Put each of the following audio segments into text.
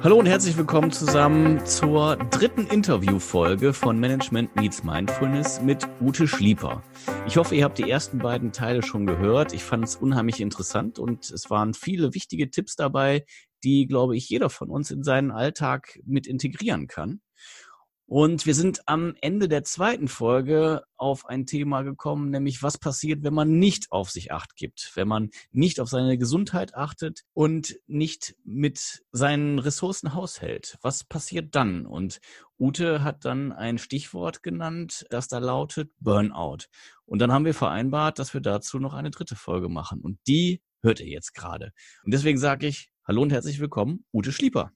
Hallo und herzlich willkommen zusammen zur dritten Interviewfolge von Management Meets Mindfulness mit Ute Schlieper. Ich hoffe, ihr habt die ersten beiden Teile schon gehört. Ich fand es unheimlich interessant und es waren viele wichtige Tipps dabei, die, glaube ich, jeder von uns in seinen Alltag mit integrieren kann. Und wir sind am Ende der zweiten Folge auf ein Thema gekommen, nämlich was passiert, wenn man nicht auf sich acht gibt, wenn man nicht auf seine Gesundheit achtet und nicht mit seinen Ressourcen haushält. Was passiert dann? Und Ute hat dann ein Stichwort genannt, das da lautet Burnout. Und dann haben wir vereinbart, dass wir dazu noch eine dritte Folge machen. Und die hört ihr jetzt gerade. Und deswegen sage ich, Hallo und herzlich willkommen, Ute Schlieper.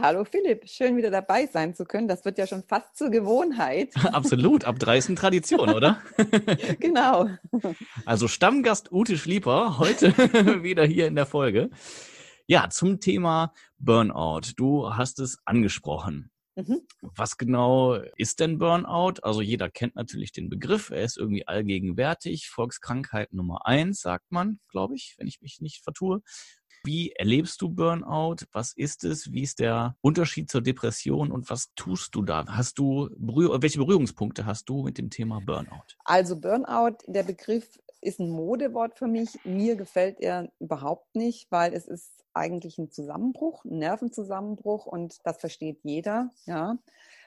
Hallo Philipp, schön wieder dabei sein zu können. Das wird ja schon fast zur Gewohnheit. Absolut, ab drei ist eine Tradition, oder? genau. Also Stammgast Ute Schlieper, heute wieder hier in der Folge. Ja, zum Thema Burnout. Du hast es angesprochen. Mhm. Was genau ist denn Burnout? Also jeder kennt natürlich den Begriff. Er ist irgendwie allgegenwärtig. Volkskrankheit Nummer eins, sagt man, glaube ich, wenn ich mich nicht vertue. Wie erlebst du Burnout? Was ist es? Wie ist der Unterschied zur Depression und was tust du da? Hast du welche Berührungspunkte hast du mit dem Thema Burnout? Also Burnout, der Begriff ist ein Modewort für mich. Mir gefällt er überhaupt nicht, weil es ist eigentlich ein Zusammenbruch, ein Nervenzusammenbruch und das versteht jeder, ja.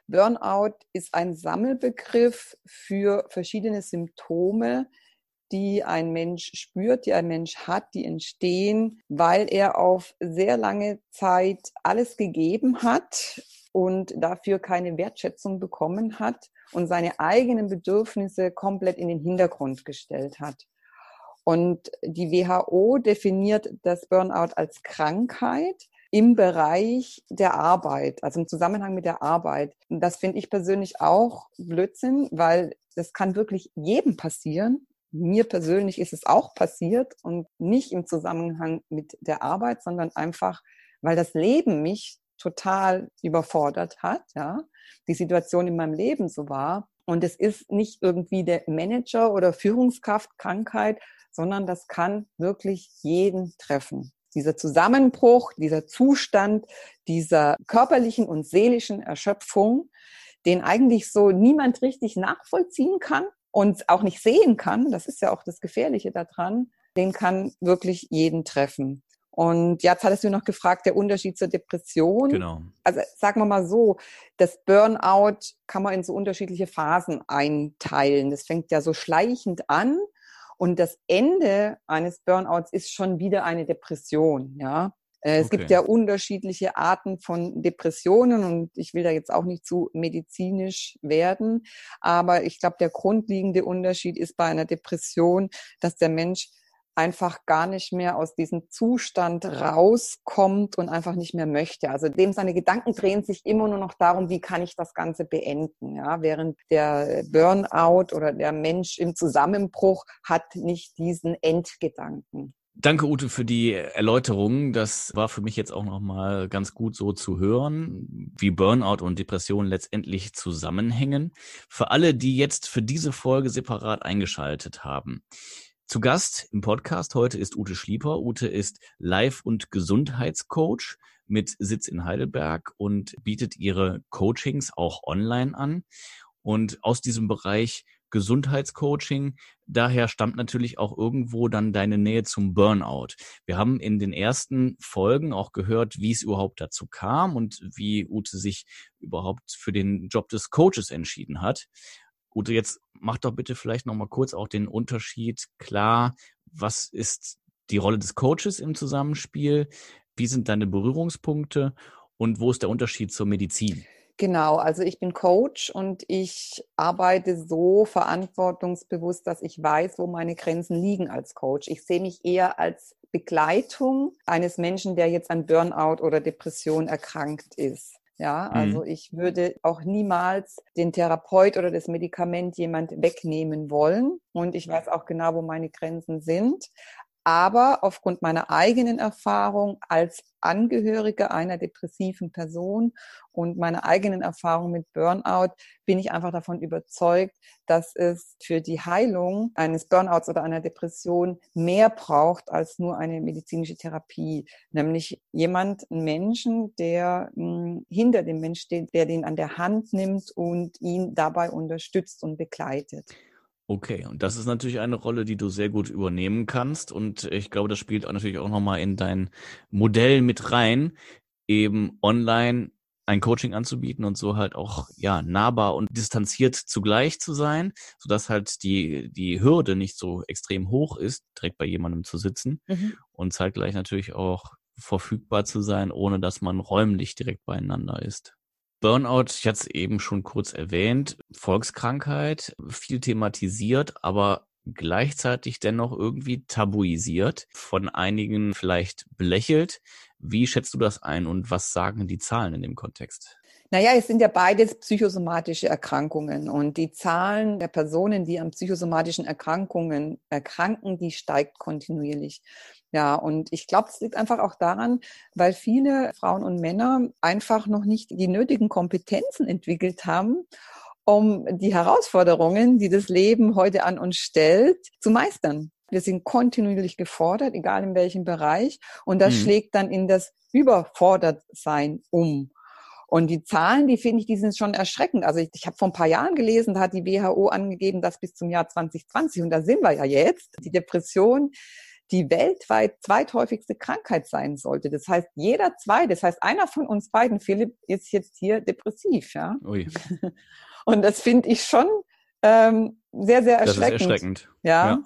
Burnout ist ein Sammelbegriff für verschiedene Symptome, die ein Mensch spürt, die ein Mensch hat, die entstehen, weil er auf sehr lange Zeit alles gegeben hat und dafür keine Wertschätzung bekommen hat und seine eigenen Bedürfnisse komplett in den Hintergrund gestellt hat. Und die WHO definiert das Burnout als Krankheit im Bereich der Arbeit, also im Zusammenhang mit der Arbeit. Und das finde ich persönlich auch Blödsinn, weil das kann wirklich jedem passieren mir persönlich ist es auch passiert und nicht im Zusammenhang mit der Arbeit, sondern einfach, weil das Leben mich total überfordert hat, ja, die Situation in meinem Leben so war. Und es ist nicht irgendwie der Manager oder Führungskraft Krankheit, sondern das kann wirklich jeden treffen. Dieser Zusammenbruch, dieser Zustand dieser körperlichen und seelischen Erschöpfung, den eigentlich so niemand richtig nachvollziehen kann, und auch nicht sehen kann, das ist ja auch das Gefährliche daran, den kann wirklich jeden treffen. Und jetzt hattest du noch gefragt, der Unterschied zur Depression. Genau. Also sagen wir mal so, das Burnout kann man in so unterschiedliche Phasen einteilen. Das fängt ja so schleichend an und das Ende eines Burnouts ist schon wieder eine Depression, ja. Äh, es okay. gibt ja unterschiedliche Arten von Depressionen und ich will da jetzt auch nicht zu medizinisch werden, aber ich glaube, der grundlegende Unterschied ist bei einer Depression, dass der Mensch einfach gar nicht mehr aus diesem Zustand rauskommt und einfach nicht mehr möchte. Also dem seine Gedanken drehen sich immer nur noch darum, wie kann ich das Ganze beenden. Ja, während der Burnout oder der Mensch im Zusammenbruch hat nicht diesen Endgedanken. Danke, Ute, für die Erläuterung. Das war für mich jetzt auch nochmal ganz gut so zu hören, wie Burnout und Depression letztendlich zusammenhängen. Für alle, die jetzt für diese Folge separat eingeschaltet haben. Zu Gast im Podcast heute ist Ute Schlieper. Ute ist Life- und Gesundheitscoach mit Sitz in Heidelberg und bietet ihre Coachings auch online an. Und aus diesem Bereich Gesundheitscoaching. Daher stammt natürlich auch irgendwo dann deine Nähe zum Burnout. Wir haben in den ersten Folgen auch gehört, wie es überhaupt dazu kam und wie Ute sich überhaupt für den Job des Coaches entschieden hat. Ute, jetzt mach doch bitte vielleicht nochmal kurz auch den Unterschied klar. Was ist die Rolle des Coaches im Zusammenspiel? Wie sind deine Berührungspunkte? Und wo ist der Unterschied zur Medizin? Genau, also ich bin Coach und ich arbeite so verantwortungsbewusst, dass ich weiß, wo meine Grenzen liegen als Coach. Ich sehe mich eher als Begleitung eines Menschen, der jetzt an Burnout oder Depression erkrankt ist. Ja, also mhm. ich würde auch niemals den Therapeut oder das Medikament jemand wegnehmen wollen. Und ich weiß auch genau, wo meine Grenzen sind. Aber aufgrund meiner eigenen Erfahrung als Angehörige einer depressiven Person und meiner eigenen Erfahrung mit Burnout bin ich einfach davon überzeugt, dass es für die Heilung eines Burnouts oder einer Depression mehr braucht als nur eine medizinische Therapie. Nämlich jemand, einen Menschen, der mh, hm, hinter dem Mensch steht, der den an der Hand nimmt und ihn dabei unterstützt und begleitet. Okay, und das ist natürlich eine Rolle, die du sehr gut übernehmen kannst. Und ich glaube, das spielt auch natürlich auch nochmal in dein Modell mit rein, eben online ein Coaching anzubieten und so halt auch ja nahbar und distanziert zugleich zu sein, sodass halt die die Hürde nicht so extrem hoch ist, direkt bei jemandem zu sitzen mhm. und zeitgleich natürlich auch verfügbar zu sein, ohne dass man räumlich direkt beieinander ist. Burnout, ich hatte es eben schon kurz erwähnt, Volkskrankheit, viel thematisiert, aber gleichzeitig dennoch irgendwie tabuisiert, von einigen vielleicht belächelt. Wie schätzt du das ein und was sagen die Zahlen in dem Kontext? Naja, es sind ja beides psychosomatische Erkrankungen und die Zahlen der Personen, die an psychosomatischen Erkrankungen erkranken, die steigt kontinuierlich. Ja, und ich glaube, es liegt einfach auch daran, weil viele Frauen und Männer einfach noch nicht die nötigen Kompetenzen entwickelt haben, um die Herausforderungen, die das Leben heute an uns stellt, zu meistern. Wir sind kontinuierlich gefordert, egal in welchem Bereich. Und das mhm. schlägt dann in das Überfordertsein um. Und die Zahlen, die finde ich, die sind schon erschreckend. Also ich, ich habe vor ein paar Jahren gelesen, da hat die WHO angegeben, dass bis zum Jahr 2020, und da sind wir ja jetzt, die Depression die weltweit zweithäufigste Krankheit sein sollte. Das heißt, jeder zwei, das heißt, einer von uns beiden, Philipp, ist jetzt hier depressiv, ja. Ui. Und das finde ich schon ähm, sehr, sehr erschreckend. Das ist erschreckend. Ja. ja.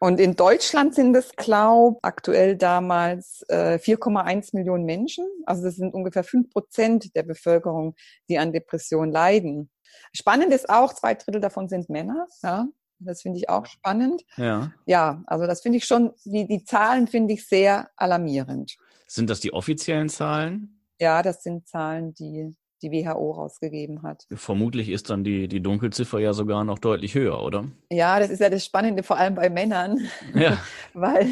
Und in Deutschland sind es, glaube aktuell damals äh, 4,1 Millionen Menschen. Also das sind ungefähr fünf Prozent der Bevölkerung, die an Depressionen leiden. Spannend ist auch, zwei Drittel davon sind Männer. Ja? Das finde ich auch spannend. Ja. Ja, also das finde ich schon, die, die Zahlen finde ich sehr alarmierend. Sind das die offiziellen Zahlen? Ja, das sind Zahlen, die die WHO rausgegeben hat. Vermutlich ist dann die, die Dunkelziffer ja sogar noch deutlich höher, oder? Ja, das ist ja das Spannende, vor allem bei Männern, ja. weil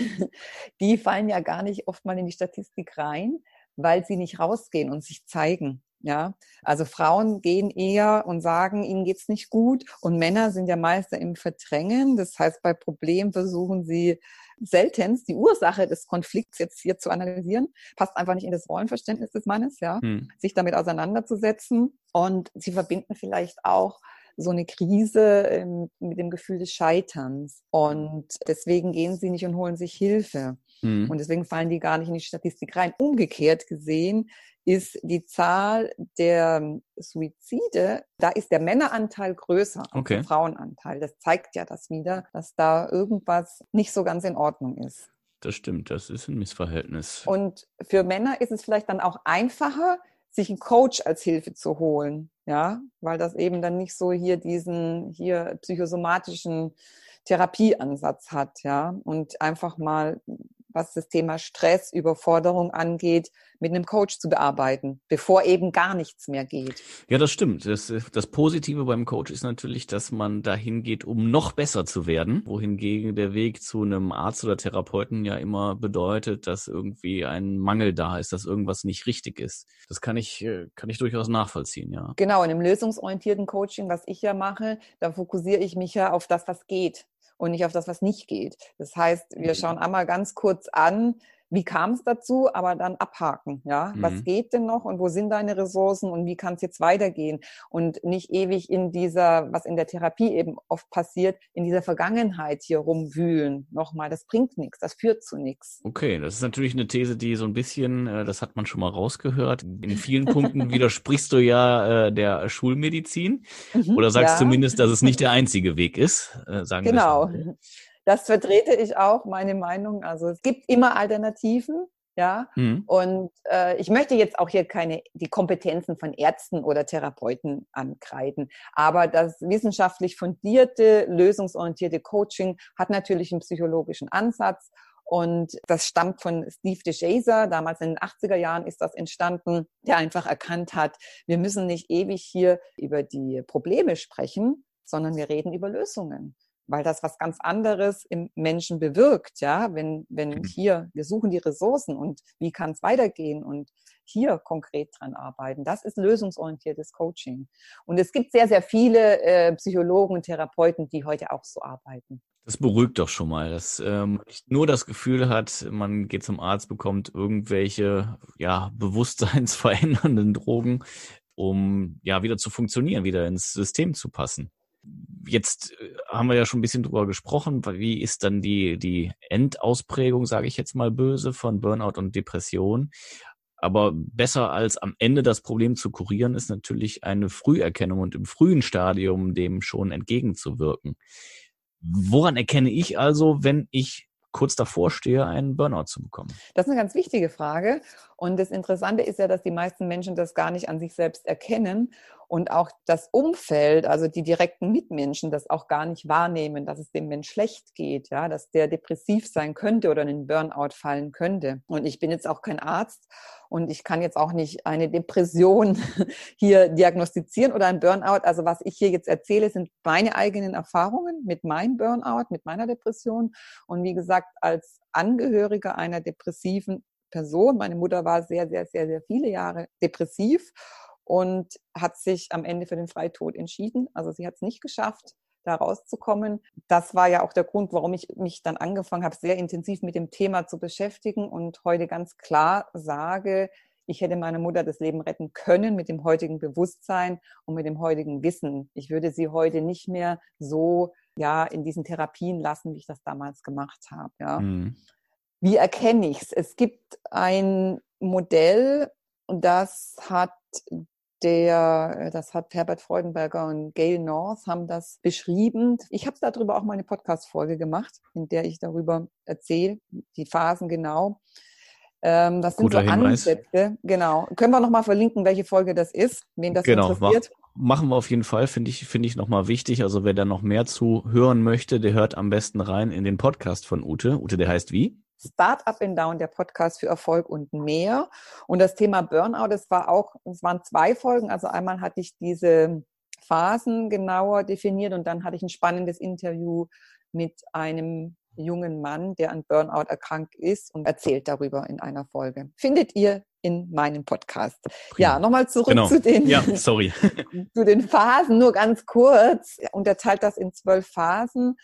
die fallen ja gar nicht oft mal in die Statistik rein, weil sie nicht rausgehen und sich zeigen. Ja, also Frauen gehen eher und sagen, ihnen geht's nicht gut und Männer sind ja Meister im Verdrängen. Das heißt, bei Problemen versuchen sie seltenst die Ursache des Konflikts jetzt hier zu analysieren. Passt einfach nicht in das Rollenverständnis des Mannes, ja, hm. sich damit auseinanderzusetzen. Und sie verbinden vielleicht auch so eine Krise ähm, mit dem Gefühl des Scheiterns. Und deswegen gehen sie nicht und holen sich Hilfe. Mhm. Und deswegen fallen die gar nicht in die Statistik rein. Umgekehrt gesehen ist die Zahl der Suizide, da ist der Männeranteil größer als okay. der Frauenanteil. Das zeigt ja das wieder, dass da irgendwas nicht so ganz in Ordnung ist. Das stimmt, das ist ein Missverhältnis. Und für Männer ist es vielleicht dann auch einfacher, sich einen Coach als Hilfe zu holen, ja, weil das eben dann nicht so hier diesen hier psychosomatischen Therapieansatz hat, ja, und einfach mal was das Thema Stress, Überforderung angeht, mit einem Coach zu bearbeiten, bevor eben gar nichts mehr geht. Ja, das stimmt. Das, das Positive beim Coach ist natürlich, dass man dahin geht, um noch besser zu werden, wohingegen der Weg zu einem Arzt oder Therapeuten ja immer bedeutet, dass irgendwie ein Mangel da ist, dass irgendwas nicht richtig ist. Das kann ich, äh, kann ich durchaus nachvollziehen, ja. Genau, in einem lösungsorientierten Coaching, was ich ja mache, da fokussiere ich mich ja auf das, was geht und nicht auf das, was nicht geht. Das heißt, wir mhm. schauen einmal ganz kurz an, wie kam es dazu, aber dann abhaken, ja. Mhm. Was geht denn noch und wo sind deine Ressourcen und wie kann es jetzt weitergehen? Und nicht ewig in dieser, was in der Therapie eben oft passiert, in dieser Vergangenheit hier rumwühlen. Nochmal, das bringt nichts, das führt zu nichts. Okay, das ist natürlich eine These, die so ein bisschen, äh, das hat man schon mal rausgehört. In vielen Punkten widersprichst du ja äh, der Schulmedizin mhm, oder sagst ja. zumindest, dass es nicht der einzige Weg ist. Äh, sagen genau. Wir das vertrete ich auch, meine Meinung. Also es gibt immer Alternativen. Ja, mhm. und äh, ich möchte jetzt auch hier keine die Kompetenzen von Ärzten oder Therapeuten ankreiden, aber das wissenschaftlich fundierte, lösungsorientierte Coaching hat natürlich einen psychologischen Ansatz und das stammt von Steve DeShazer. Damals in den 80er Jahren ist das entstanden, der einfach erkannt hat, wir müssen nicht ewig hier über die Probleme sprechen, sondern wir reden über Lösungen. Weil das was ganz anderes im Menschen bewirkt, ja, wenn, wenn mhm. hier, wir suchen die Ressourcen und wie kann es weitergehen und hier konkret dran arbeiten. Das ist lösungsorientiertes Coaching. Und es gibt sehr, sehr viele äh, Psychologen und Therapeuten, die heute auch so arbeiten. Das beruhigt doch schon mal, dass ähm, nicht nur das Gefühl hat, man geht zum Arzt, bekommt irgendwelche ja bewusstseinsverändernden Drogen, um ja wieder zu funktionieren, wieder ins System zu passen. Jetzt äh, haben wir ja schon ein bisschen drüber gesprochen, wie ist dann die die Endausprägung, sage ich jetzt mal böse, von Burnout und Depression. Aber besser als am Ende das Problem zu kurieren, ist natürlich eine Früherkennung und im frühen Stadium dem schon entgegenzuwirken. Woran erkenne ich also, wenn ich kurz davor stehe, einen Burnout zu bekommen? Das ist eine ganz wichtige Frage. Und das Interessante ist ja, dass die meisten Menschen das gar nicht an sich selbst erkennen und auch das Umfeld, also die direkten Mitmenschen, das auch gar nicht wahrnehmen, dass es dem Mensch schlecht geht, ja, dass der depressiv sein könnte oder in den Burnout fallen könnte. Und ich bin jetzt auch kein Arzt und ich kann jetzt auch nicht eine Depression hier diagnostizieren oder ein Burnout. Also was ich hier jetzt erzähle, sind meine eigenen Erfahrungen mit meinem Burnout, mit meiner Depression. Und wie gesagt, als Angehöriger einer depressiven Person, meine Mutter war sehr, sehr, sehr, sehr viele Jahre depressiv und hat sich am Ende für den Freitod entschieden. Also sie hat es nicht geschafft, da rauszukommen. Das war ja auch der Grund, warum ich mich dann angefangen habe, sehr intensiv mit dem Thema zu beschäftigen und heute ganz klar sage, ich hätte meiner Mutter das Leben retten können mit dem heutigen Bewusstsein und mit dem heutigen Wissen. Ich würde sie heute nicht mehr so ja in diesen Therapien lassen, wie ich das damals gemacht habe. Ja. Mhm. Wie erkenne ich es? Es gibt ein Modell, das hat der, äh, das hat Herbert Freudenberger und Gail North haben das beschrieben. Ich habe darüber auch mal eine Podcast-Folge gemacht, in der ich darüber erzähle, die Phasen genau. Ähm, das sind Guter so Hinweis. Ansätze. Genau. Können wir nochmal verlinken, welche Folge das ist, wen das genau, interessiert? machen wir auf jeden Fall, finde ich, finde ich nochmal wichtig. Also wer da noch mehr zu hören möchte, der hört am besten rein in den Podcast von Ute. Ute, der heißt wie? Start Up and Down, der Podcast für Erfolg und mehr. Und das Thema Burnout, es war auch, es waren zwei Folgen. Also einmal hatte ich diese Phasen genauer definiert und dann hatte ich ein spannendes Interview mit einem jungen Mann, der an Burnout erkrankt ist und erzählt darüber in einer Folge. Findet ihr in meinem Podcast. Prima. Ja, nochmal zurück genau. zu den, ja, sorry. zu den Phasen, nur ganz kurz. Er unterteilt das in zwölf Phasen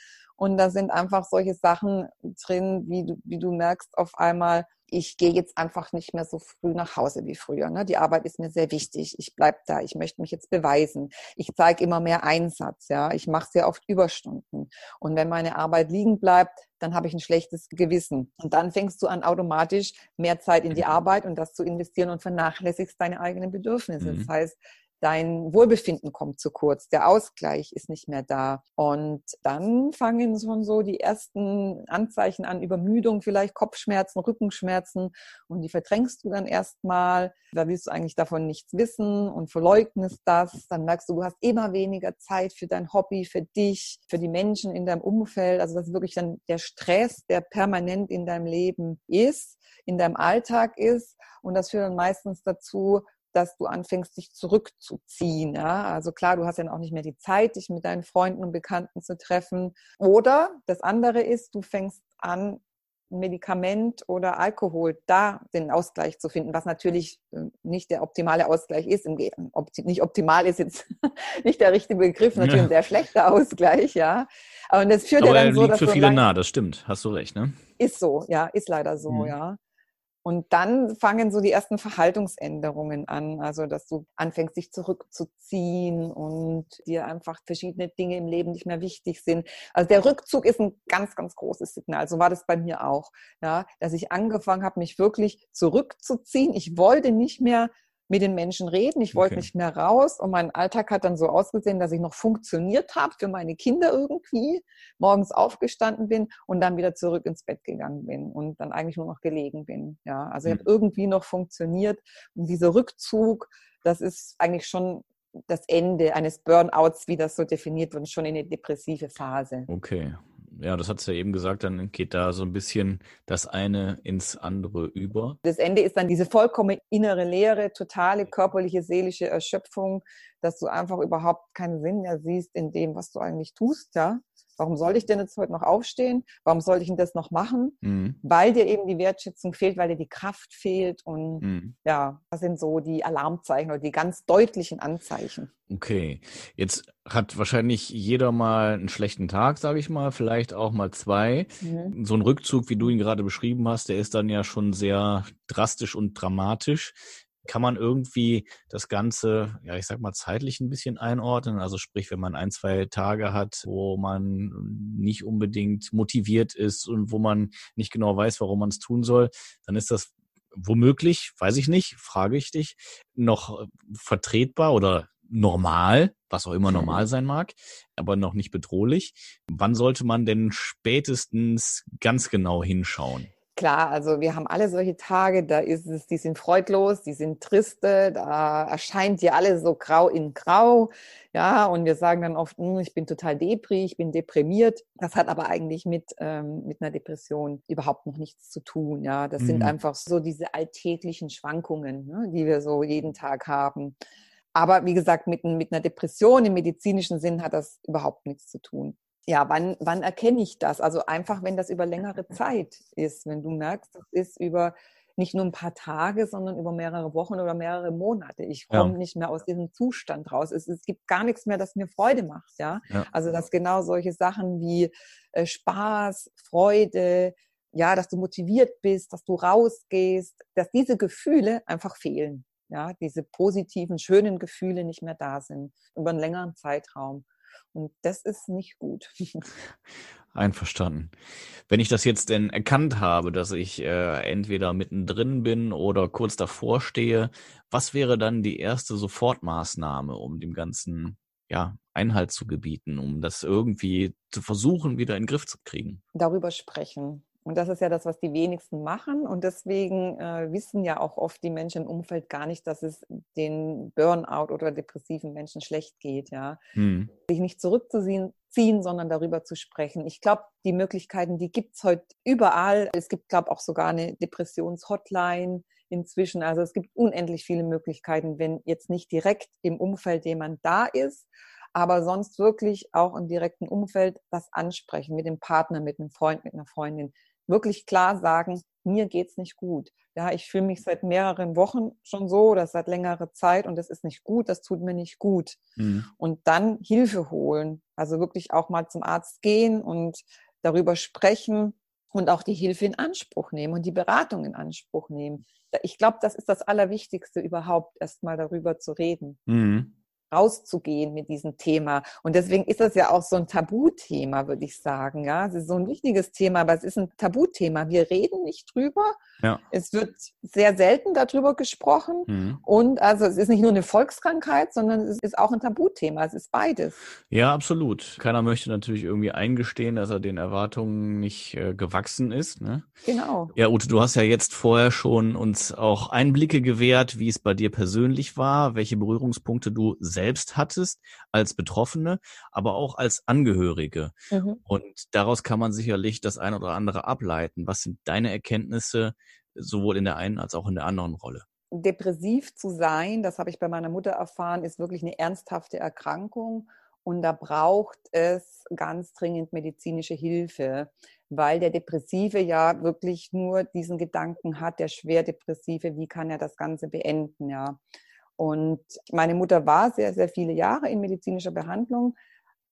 und da sind einfach solche Sachen drin, wie du, wie du merkst auf einmal, ich gehe jetzt einfach nicht mehr so früh nach Hause wie früher. Ne? Die Arbeit ist mir sehr wichtig. Ich bleib da. Ich möchte mich jetzt beweisen. Ich zeige immer mehr Einsatz. Ja, ich mache sehr oft Überstunden. Und wenn meine Arbeit liegen bleibt, dann habe ich ein schlechtes Gewissen. Und dann fängst du an, automatisch mehr Zeit in die Arbeit und das zu investieren und vernachlässigst deine eigenen Bedürfnisse. Mhm. Das heißt, dein Wohlbefinden kommt zu kurz, der Ausgleich ist nicht mehr da. Und dann fangen schon so die ersten Anzeichen an, Übermüdung, vielleicht Kopfschmerzen, Rückenschmerzen und die verdrängst du dann erstmal. Da willst du eigentlich davon nichts wissen und verleugnest das. Dann merkst du, du hast immer weniger Zeit für dein Hobby, für dich, für die Menschen in deinem Umfeld. Also das ist wirklich dann der Stress, der permanent in deinem Leben ist, in deinem Alltag ist. Und das führt dann meistens dazu, dass du anfängst, dich zurückzuziehen. Ja? Also klar, du hast dann auch nicht mehr die Zeit, dich mit deinen Freunden und Bekannten zu treffen. Oder das andere ist, du fängst an, Medikament oder Alkohol da den Ausgleich zu finden, was natürlich äh, nicht der optimale Ausgleich ist. nicht optimal ist jetzt nicht der richtige Begriff, natürlich ja. ein sehr schlechter Ausgleich, ja. Aber das führt Aber ja dann so, liegt dass für viele nah, das stimmt, hast du recht, ne? Ist so, ja, ist leider so, mhm. ja. Und dann fangen so die ersten Verhaltungsänderungen an, also dass du anfängst, dich zurückzuziehen und dir einfach verschiedene Dinge im Leben nicht mehr wichtig sind. Also der Rückzug ist ein ganz, ganz großes Signal. So war das bei mir auch, ja, dass ich angefangen habe, mich wirklich zurückzuziehen. Ich wollte nicht mehr mit den Menschen reden. Ich wollte okay. nicht mehr raus und mein Alltag hat dann so ausgesehen, dass ich noch funktioniert habe für meine Kinder irgendwie, morgens aufgestanden bin und dann wieder zurück ins Bett gegangen bin und dann eigentlich nur noch gelegen bin. Ja, also ich habe hm. irgendwie noch funktioniert und dieser Rückzug, das ist eigentlich schon das Ende eines Burnouts, wie das so definiert wird, schon in eine depressive Phase. Okay ja, das hat es ja eben gesagt, dann geht da so ein bisschen das eine ins andere über. Das Ende ist dann diese vollkommen innere Leere, totale körperliche, seelische Erschöpfung, dass du einfach überhaupt keinen Sinn mehr siehst in dem, was du eigentlich tust, ja. Warum soll ich denn jetzt heute noch aufstehen? Warum soll ich denn das noch machen? Mhm. Weil dir eben die Wertschätzung fehlt, weil dir die Kraft fehlt. Und mhm. ja, das sind so die Alarmzeichen oder die ganz deutlichen Anzeichen. Okay, jetzt hat wahrscheinlich jeder mal einen schlechten Tag, sage ich mal, vielleicht auch mal zwei. Mhm. So ein Rückzug, wie du ihn gerade beschrieben hast, der ist dann ja schon sehr drastisch und dramatisch kann man irgendwie das Ganze, ja, ich sag mal, zeitlich ein bisschen einordnen? Also sprich, wenn man ein, zwei Tage hat, wo man nicht unbedingt motiviert ist und wo man nicht genau weiß, warum man es tun soll, dann ist das womöglich, weiß ich nicht, frage ich dich, noch vertretbar oder normal, was auch immer normal sein mag, aber noch nicht bedrohlich. Wann sollte man denn spätestens ganz genau hinschauen? Klar, also wir haben alle solche Tage, da ist es, die sind freudlos, die sind triste, da erscheint dir alles so grau in grau, ja, und wir sagen dann oft, hm, ich bin total depri, ich bin deprimiert. Das hat aber eigentlich mit, ähm, mit einer Depression überhaupt noch nichts zu tun, ja. Das mhm. sind einfach so diese alltäglichen Schwankungen, ne, die wir so jeden Tag haben. Aber wie gesagt, mit, mit einer Depression im medizinischen Sinn hat das überhaupt nichts zu tun ja, wann, wann erkenne ich das? Also einfach, wenn das über längere Zeit ist, wenn du merkst, das ist über nicht nur ein paar Tage, sondern über mehrere Wochen oder mehrere Monate. Ich komme ja. nicht mehr aus diesem Zustand raus. Es, es, gibt gar nichts mehr, das mir Freude macht. Ja, ja. also dass genau solche Sachen wie äh, Spaß, Freude, ja, dass du motiviert bist, dass du rausgehst, dass diese Gefühle einfach fehlen. Ja, diese positiven, schönen Gefühle nicht mehr da sind über einen längeren Zeitraum. Und das ist nicht gut. Einverstanden. Wenn ich das jetzt denn erkannt habe, dass ich äh, entweder mittendrin bin oder kurz davor stehe, was wäre dann die erste Sofortmaßnahme, um dem Ganzen ja, Einhalt zu gebieten, um das irgendwie zu versuchen, wieder in den Griff zu kriegen? Darüber sprechen. Und das ist ja das, was die wenigsten machen. Und deswegen äh, wissen ja auch oft die Menschen im Umfeld gar nicht, dass es den Burnout oder depressiven Menschen schlecht geht. Ja, hm. sich nicht zurückzuziehen, ziehen, sondern darüber zu sprechen. Ich glaube, die Möglichkeiten, die gibt's heute überall. Es gibt, glaube ich, auch sogar eine Depressionshotline inzwischen. Also es gibt unendlich viele Möglichkeiten, wenn jetzt nicht direkt im Umfeld jemand da ist, aber sonst wirklich auch im direkten Umfeld das ansprechen mit dem Partner, mit einem Freund, mit einer Freundin wirklich klar sagen, mir geht's nicht gut. Ja, ich fühle mich seit mehreren Wochen schon so oder seit längerer Zeit und das ist nicht gut, das tut mir nicht gut. Mhm. Und dann Hilfe holen. Also wirklich auch mal zum Arzt gehen und darüber sprechen und auch die Hilfe in Anspruch nehmen und die Beratung in Anspruch nehmen. Ich glaube, das ist das Allerwichtigste überhaupt, erst mal darüber zu reden. Mhm rauszugehen mit diesem Thema. Und deswegen ist das ja auch so ein Tabuthema, würde ich sagen. Ja, es ist so ein wichtiges Thema, aber es ist ein Tabuthema. Wir reden nicht drüber. Ja. Es wird sehr selten darüber gesprochen. Mhm. Und also es ist nicht nur eine Volkskrankheit, sondern es ist auch ein Tabuthema. Es ist beides. Ja, absolut. Keiner möchte natürlich irgendwie eingestehen, dass er den Erwartungen nicht äh, gewachsen ist. Ne? Genau. Ja, Ute, du hast ja jetzt vorher schon uns auch Einblicke gewährt, wie es bei dir persönlich war, welche Berührungspunkte du selbst selbst hattest als Betroffene, aber auch als Angehörige. Mhm. Und daraus kann man sicherlich das eine oder andere ableiten. Was sind deine Erkenntnisse sowohl in der einen als auch in der anderen Rolle? Depressiv zu sein, das habe ich bei meiner Mutter erfahren, ist wirklich eine ernsthafte Erkrankung. Und da braucht es ganz dringend medizinische Hilfe, weil der Depressive ja wirklich nur diesen Gedanken hat, der Schwerdepressive, wie kann er das Ganze beenden, ja. Und meine Mutter war sehr, sehr viele Jahre in medizinischer Behandlung.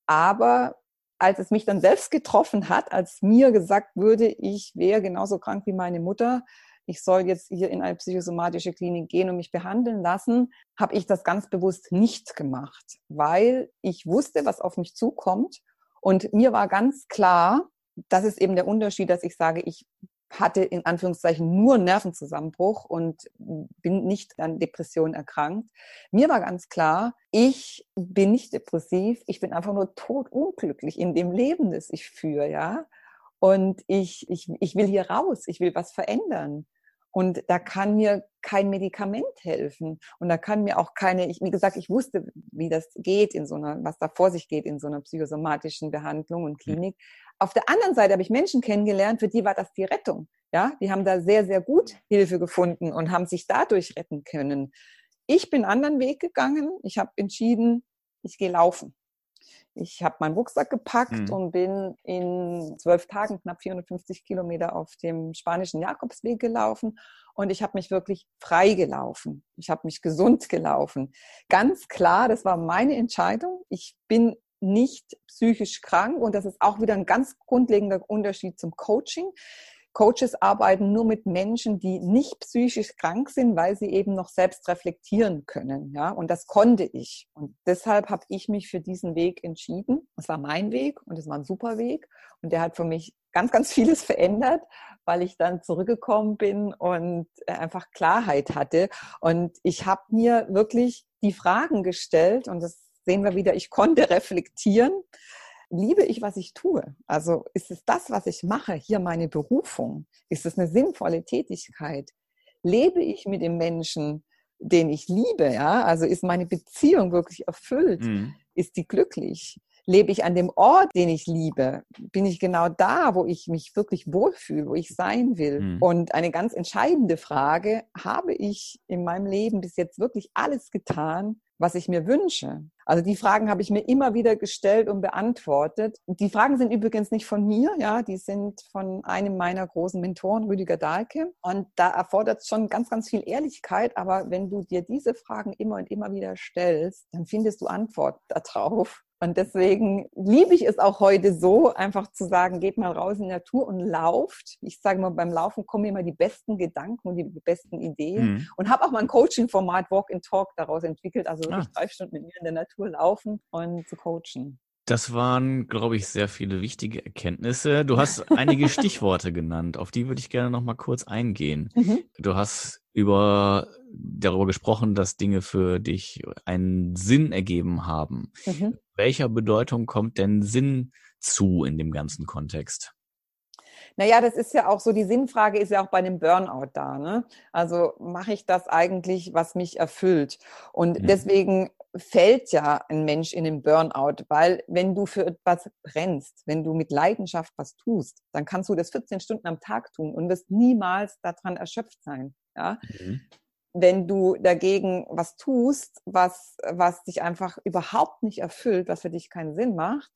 Aber als es mich dann selbst getroffen hat, als mir gesagt würde, ich wäre genauso krank wie meine Mutter, ich soll jetzt hier in eine psychosomatische Klinik gehen und mich behandeln lassen, habe ich das ganz bewusst nicht gemacht, weil ich wusste, was auf mich zukommt. Und mir war ganz klar, das ist eben der Unterschied, dass ich sage, ich hatte in Anführungszeichen nur Nervenzusammenbruch und bin nicht an Depressionen erkrankt. Mir war ganz klar, ich bin nicht depressiv, ich bin einfach nur totunglücklich in dem Leben, das ich führe, ja. Und ich, ich, ich will hier raus, ich will was verändern. Und da kann mir kein Medikament helfen. Und da kann mir auch keine, ich, wie gesagt, ich wusste, wie das geht in so einer, was da vor sich geht in so einer psychosomatischen Behandlung und Klinik. Auf der anderen Seite habe ich Menschen kennengelernt, für die war das die Rettung. Ja, die haben da sehr, sehr gut Hilfe gefunden und haben sich dadurch retten können. Ich bin einen anderen Weg gegangen. Ich habe entschieden, ich gehe laufen. Ich habe meinen Rucksack gepackt mhm. und bin in zwölf Tagen knapp 450 Kilometer auf dem spanischen Jakobsweg gelaufen. Und ich habe mich wirklich frei gelaufen. Ich habe mich gesund gelaufen. Ganz klar, das war meine Entscheidung. Ich bin nicht psychisch krank und das ist auch wieder ein ganz grundlegender Unterschied zum Coaching. Coaches arbeiten nur mit Menschen, die nicht psychisch krank sind, weil sie eben noch selbst reflektieren können. Ja, und das konnte ich. Und deshalb habe ich mich für diesen Weg entschieden. Es war mein Weg und es war ein super Weg. Und der hat für mich ganz, ganz vieles verändert, weil ich dann zurückgekommen bin und äh, einfach Klarheit hatte. Und ich habe mir wirklich die Fragen gestellt und das sehen wir wieder, ich konnte reflektieren liebe ich, was ich tue? Also ist es das, was ich mache, hier meine Berufung? Ist es eine sinnvolle Tätigkeit? Lebe ich mit dem Menschen, den ich liebe? Ja, also ist meine Beziehung wirklich erfüllt? Mhm. Ist die glücklich? Lebe ich an dem Ort, den ich liebe? Bin ich genau da, wo ich mich wirklich wohlfühle, wo ich sein will? Mhm. Und eine ganz entscheidende Frage, habe ich in meinem Leben bis jetzt wirklich alles getan, was ich mir wünsche? Also die Fragen habe ich mir immer wieder gestellt und beantwortet. Die Fragen sind übrigens nicht von mir, ja, die sind von einem meiner großen Mentoren, Rüdiger Dahlke. Und da erfordert es schon ganz, ganz viel Ehrlichkeit. Aber wenn du dir diese Fragen immer und immer wieder stellst, dann findest du Antwort darauf. Und deswegen liebe ich es auch heute so, einfach zu sagen, geht mal raus in die Natur und lauft. Ich sage mal, beim Laufen kommen immer die besten Gedanken und die besten Ideen. Mhm. Und habe auch mein Coaching-Format Walk and Talk daraus entwickelt, also wirklich ah. drei Stunden mit mir in der Natur laufen und zu coachen. Das waren, glaube ich, sehr viele wichtige Erkenntnisse. Du hast einige Stichworte genannt, auf die würde ich gerne noch mal kurz eingehen. Mhm. Du hast über darüber gesprochen, dass Dinge für dich einen Sinn ergeben haben. Mhm. Welcher Bedeutung kommt denn Sinn zu in dem ganzen Kontext? Naja, das ist ja auch so, die Sinnfrage ist ja auch bei einem Burnout da. Ne? Also mache ich das eigentlich, was mich erfüllt? Und mhm. deswegen fällt ja ein Mensch in den Burnout, weil wenn du für etwas brennst, wenn du mit Leidenschaft was tust, dann kannst du das 14 Stunden am Tag tun und wirst niemals daran erschöpft sein. Ja? Mhm. Wenn du dagegen was tust, was, was dich einfach überhaupt nicht erfüllt, was für dich keinen Sinn macht,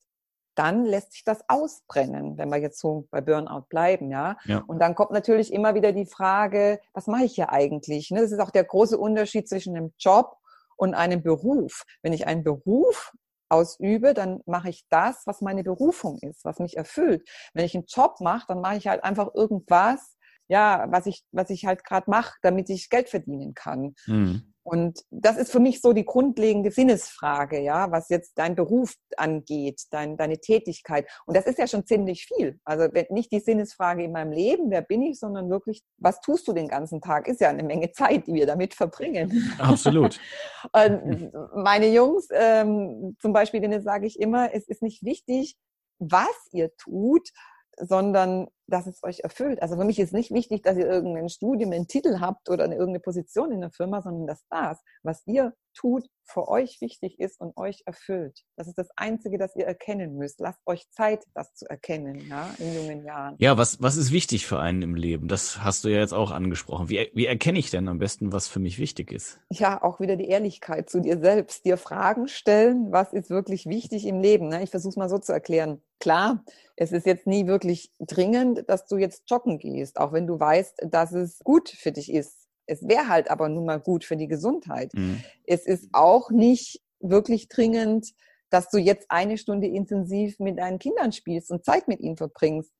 dann lässt sich das ausbrennen, wenn wir jetzt so bei Burnout bleiben, ja. ja. Und dann kommt natürlich immer wieder die Frage, was mache ich hier eigentlich? Ne? Das ist auch der große Unterschied zwischen einem Job und einem Beruf. Wenn ich einen Beruf ausübe, dann mache ich das, was meine Berufung ist, was mich erfüllt. Wenn ich einen Job mache, dann mache ich halt einfach irgendwas, ja, was ich, was ich halt gerade mache, damit ich Geld verdienen kann. Mhm. Und das ist für mich so die grundlegende Sinnesfrage, ja, was jetzt dein Beruf angeht, dein, deine Tätigkeit. Und das ist ja schon ziemlich viel. Also nicht die Sinnesfrage in meinem Leben, wer bin ich, sondern wirklich, was tust du den ganzen Tag? Ist ja eine Menge Zeit, die wir damit verbringen. Absolut. Und meine Jungs, ähm, zum Beispiel, denen sage ich immer, es ist nicht wichtig, was ihr tut, sondern dass es euch erfüllt. Also für mich ist nicht wichtig, dass ihr irgendein Studium, einen Titel habt oder eine, irgendeine Position in der Firma, sondern dass das, was ihr tut, für euch wichtig ist und euch erfüllt. Das ist das Einzige, das ihr erkennen müsst. Lasst euch Zeit, das zu erkennen, ja, in jungen Jahren. Ja, was, was ist wichtig für einen im Leben? Das hast du ja jetzt auch angesprochen. Wie, wie erkenne ich denn am besten, was für mich wichtig ist? Ja, auch wieder die Ehrlichkeit zu dir selbst. Dir Fragen stellen, was ist wirklich wichtig im Leben? Ne? Ich versuche es mal so zu erklären. Klar, es ist jetzt nie wirklich dringend, dass du jetzt joggen gehst, auch wenn du weißt, dass es gut für dich ist. Es wäre halt aber nun mal gut für die Gesundheit. Mhm. Es ist auch nicht wirklich dringend, dass du jetzt eine Stunde intensiv mit deinen Kindern spielst und Zeit mit ihnen verbringst.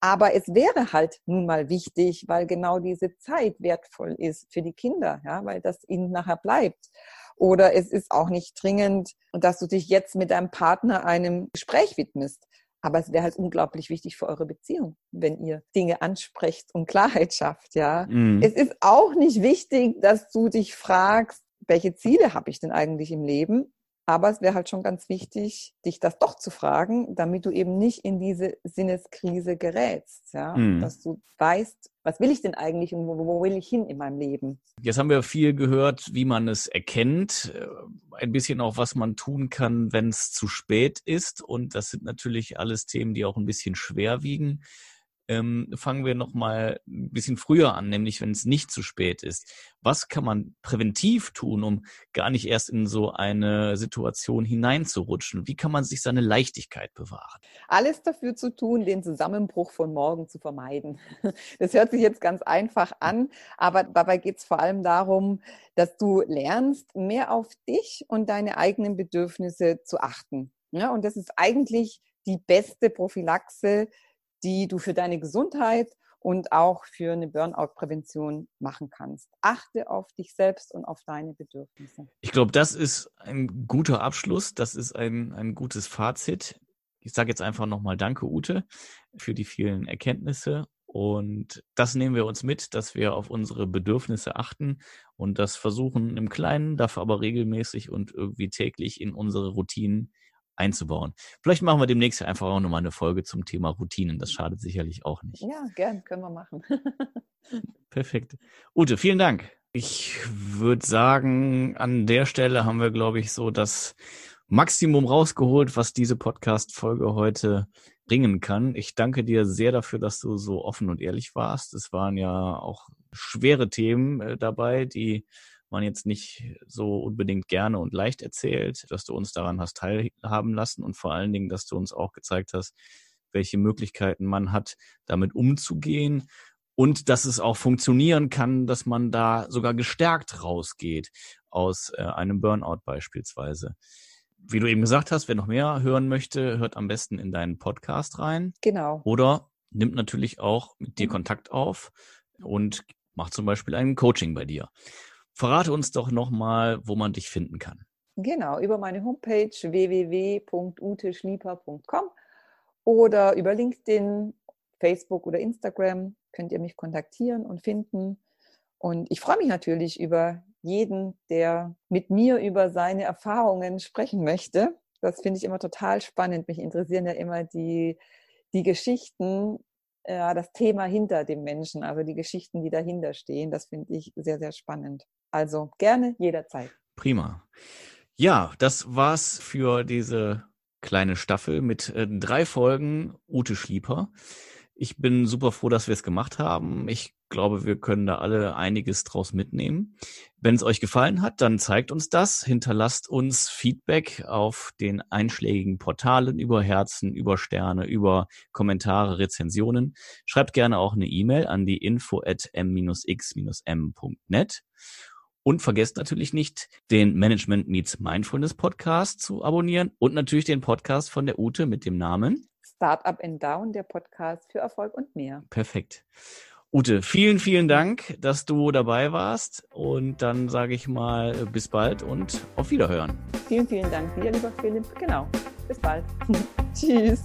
Aber es wäre halt nun mal wichtig, weil genau diese Zeit wertvoll ist für die Kinder, ja, weil das ihnen nachher bleibt. Oder es ist auch nicht dringend, dass du dich jetzt mit deinem Partner einem Gespräch widmest. Aber es wäre halt unglaublich wichtig für eure Beziehung, wenn ihr Dinge ansprecht und Klarheit schafft, ja. Mhm. Es ist auch nicht wichtig, dass du dich fragst, welche Ziele habe ich denn eigentlich im Leben? Aber es wäre halt schon ganz wichtig, dich das doch zu fragen, damit du eben nicht in diese Sinneskrise gerätst, ja, mhm. dass du weißt, was will ich denn eigentlich und wo, wo, will ich hin in meinem Leben? Jetzt haben wir viel gehört, wie man es erkennt, äh, ein bisschen auch, was man tun kann, wenn es zu spät ist. Und das sind natürlich alles Themen, die auch ein bisschen schwer wiegen. Ähm, fangen wir nochmal ein bisschen früher an, nämlich wenn es nicht zu spät ist. Was kann man präventiv tun, um gar nicht erst in so eine Situation hineinzurutschen? Wie kann man sich seine Leichtigkeit bewahren? Alles dafür zu tun, den Zusammenbruch von morgen zu vermeiden. Das hört sich jetzt ganz einfach an, aber dabei geht es vor allem darum, dass du lernst, mehr auf dich und deine eigenen Bedürfnisse zu achten. Ja, und das ist eigentlich die beste Prophylaxe, die du für deine Gesundheit und auch für eine Burnout-Prävention machen kannst. Achte auf dich selbst und auf deine Bedürfnisse. Ich glaube, das ist ein guter Abschluss. Das ist ein, ein gutes Fazit. Ich sage jetzt einfach nochmal Danke, Ute, für die vielen Erkenntnisse. Und das nehmen wir uns mit, dass wir auf unsere Bedürfnisse achten und das versuchen im Kleinen, dafür aber regelmäßig und irgendwie täglich in unsere Routinen einzubauen. Vielleicht machen wir demnächst einfach auch nochmal eine Folge zum Thema Routinen. Das schadet sicherlich auch nicht. Ja, gern, können wir machen. Perfekt. Ute, vielen Dank. Ich würde sagen, an der Stelle haben wir, glaube ich, so das Maximum rausgeholt, was diese Podcast-Folge heute bringen kann. Ich danke dir sehr dafür, dass du so offen und ehrlich warst. Es waren ja auch schwere Themen äh, dabei, die man jetzt nicht so unbedingt gerne und leicht erzählt, dass du uns daran hast teilhaben lassen und vor allen Dingen, dass du uns auch gezeigt hast, welche Möglichkeiten man hat, damit umzugehen und dass es auch funktionieren kann, dass man da sogar gestärkt rausgeht aus äh, einem Burnout beispielsweise. Wie du eben gesagt hast, wer noch mehr hören möchte, hört am besten in deinen Podcast rein. Genau. Oder nimmt natürlich auch mit dir mhm. Kontakt auf und macht zum Beispiel ein Coaching bei dir. Verrate uns doch nochmal, wo man dich finden kann. Genau, über meine Homepage www.uteschlieper.com oder über LinkedIn, Facebook oder Instagram könnt ihr mich kontaktieren und finden. Und ich freue mich natürlich über jeden, der mit mir über seine Erfahrungen sprechen möchte. Das finde ich immer total spannend. Mich interessieren ja immer die, die Geschichten, ja, das Thema hinter dem Menschen, also die Geschichten, die dahinter stehen. Das finde ich sehr, sehr spannend. Also gerne jederzeit. Prima. Ja, das war's für diese kleine Staffel mit äh, drei Folgen Ute Schlieper. Ich bin super froh, dass wir es gemacht haben. Ich glaube, wir können da alle einiges draus mitnehmen. Wenn es euch gefallen hat, dann zeigt uns das. Hinterlasst uns Feedback auf den einschlägigen Portalen über Herzen, über Sterne, über Kommentare, Rezensionen. Schreibt gerne auch eine E-Mail an die info at m-x-m.net. Und vergesst natürlich nicht, den Management Meets Mindfulness Podcast zu abonnieren und natürlich den Podcast von der Ute mit dem Namen Startup and Down, der Podcast für Erfolg und mehr. Perfekt. Ute, vielen, vielen Dank, dass du dabei warst. Und dann sage ich mal bis bald und auf Wiederhören. Vielen, vielen Dank dir, lieber Philipp. Genau. Bis bald. Tschüss.